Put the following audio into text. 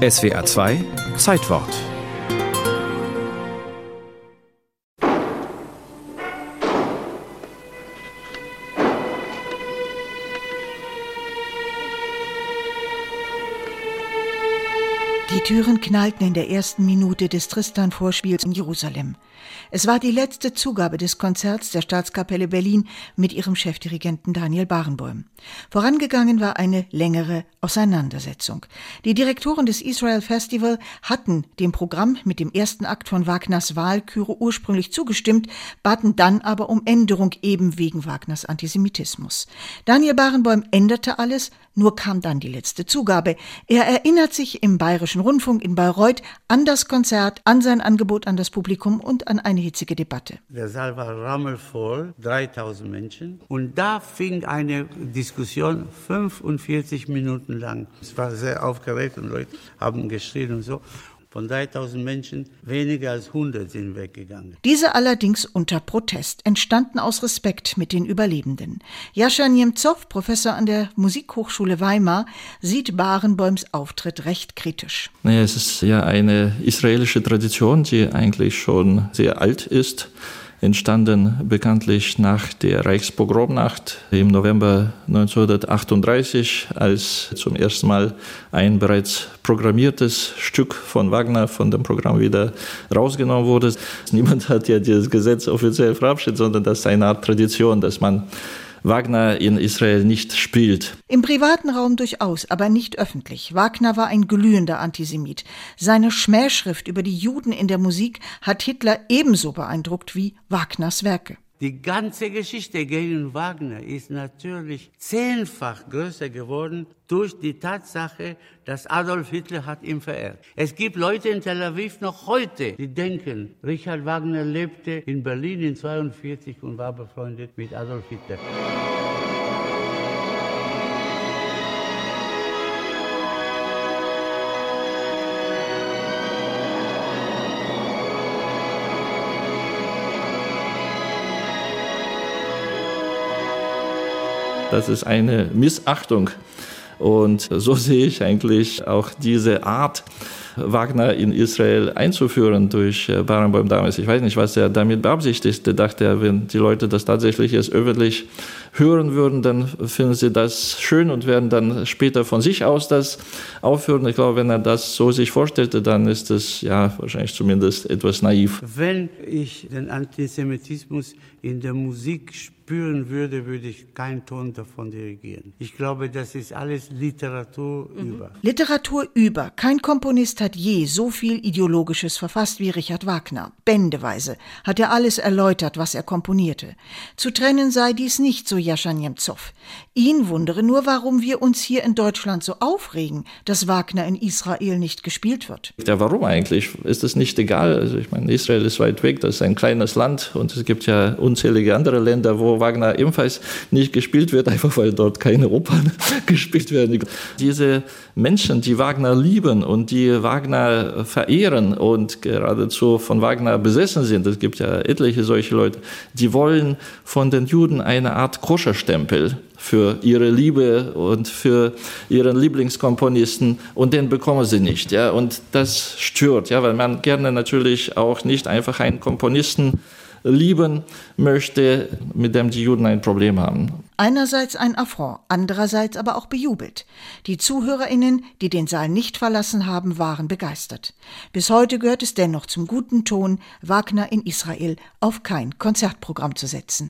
SWA 2 Zeitwort Die Türen knallten in der ersten Minute des Tristan-Vorspiels in Jerusalem. Es war die letzte Zugabe des Konzerts der Staatskapelle Berlin mit ihrem Chefdirigenten Daniel Barenboim. Vorangegangen war eine längere Auseinandersetzung. Die Direktoren des Israel Festival hatten dem Programm mit dem ersten Akt von Wagners Wahlküre ursprünglich zugestimmt, baten dann aber um Änderung eben wegen Wagners Antisemitismus. Daniel Barenboim änderte alles, nur kam dann die letzte Zugabe. Er erinnert sich im Bayerischen Rundfunk in Bayreuth an das Konzert, an sein Angebot an das Publikum und an eine hitzige Debatte. Der Saal war rammelvoll, 3000 Menschen. Und da fing eine Diskussion 45 Minuten lang. Es war sehr aufgeregt und Leute haben geschrien und so. Von 3000 Menschen weniger als 100 sind weggegangen. Diese allerdings unter Protest, entstanden aus Respekt mit den Überlebenden. Jascha Niemzow, Professor an der Musikhochschule Weimar, sieht Barenbäums Auftritt recht kritisch. Naja, es ist ja eine israelische Tradition, die eigentlich schon sehr alt ist entstanden bekanntlich nach der Reichspogromnacht im November 1938, als zum ersten Mal ein bereits programmiertes Stück von Wagner von dem Programm wieder rausgenommen wurde. Niemand hat ja dieses Gesetz offiziell verabschiedet, sondern das ist eine Art Tradition, dass man Wagner in Israel nicht spielt. Im privaten Raum durchaus, aber nicht öffentlich. Wagner war ein glühender Antisemit. Seine Schmähschrift über die Juden in der Musik hat Hitler ebenso beeindruckt wie Wagners Werke. Die ganze Geschichte gegen Wagner ist natürlich zehnfach größer geworden durch die Tatsache, dass Adolf Hitler hat ihn verehrt. Es gibt Leute in Tel Aviv noch heute, die denken, Richard Wagner lebte in Berlin in 42 und war befreundet mit Adolf Hitler. Das ist eine Missachtung. Und so sehe ich eigentlich auch diese Art, Wagner in Israel einzuführen durch äh, Barenboim damals. Ich weiß nicht, was er damit beabsichtigte. Dachte er, wenn die Leute das tatsächlich jetzt öffentlich hören würden, dann finden sie das schön und werden dann später von sich aus das aufhören. Ich glaube, wenn er das so sich vorstellte, dann ist das ja wahrscheinlich zumindest etwas naiv. Wenn ich den Antisemitismus in der Musik spüren würde, würde ich keinen Ton davon dirigieren. Ich glaube, das ist alles Literatur mhm. über. Literatur über. Kein Komponist hat je so viel Ideologisches verfasst wie Richard Wagner. Bändeweise hat er alles erläutert, was er komponierte. Zu trennen sei dies nicht, so Jascha Niemzow. Ihn wundere nur, warum wir uns hier in Deutschland so aufregen, dass Wagner in Israel nicht gespielt wird. Ja, warum eigentlich? Ist es nicht egal? Also ich meine, Israel ist weit weg, das ist ein kleines Land und es gibt ja unzählige andere Länder, wo Wagner ebenfalls nicht gespielt wird, einfach weil dort keine Opern gespielt werden. Diese Menschen, die Wagner lieben und die Wagner verehren und geradezu von Wagner besessen sind, es gibt ja etliche solche Leute, die wollen von den Juden eine Art Koscherstempel für ihre Liebe und für ihren Lieblingskomponisten und den bekommen sie nicht. Ja? Und das stört, ja, weil man gerne natürlich auch nicht einfach einen Komponisten lieben möchte, mit dem die Juden ein Problem haben. Einerseits ein Affront, andererseits aber auch bejubelt. Die ZuhörerInnen, die den Saal nicht verlassen haben, waren begeistert. Bis heute gehört es dennoch zum guten Ton, Wagner in Israel auf kein Konzertprogramm zu setzen.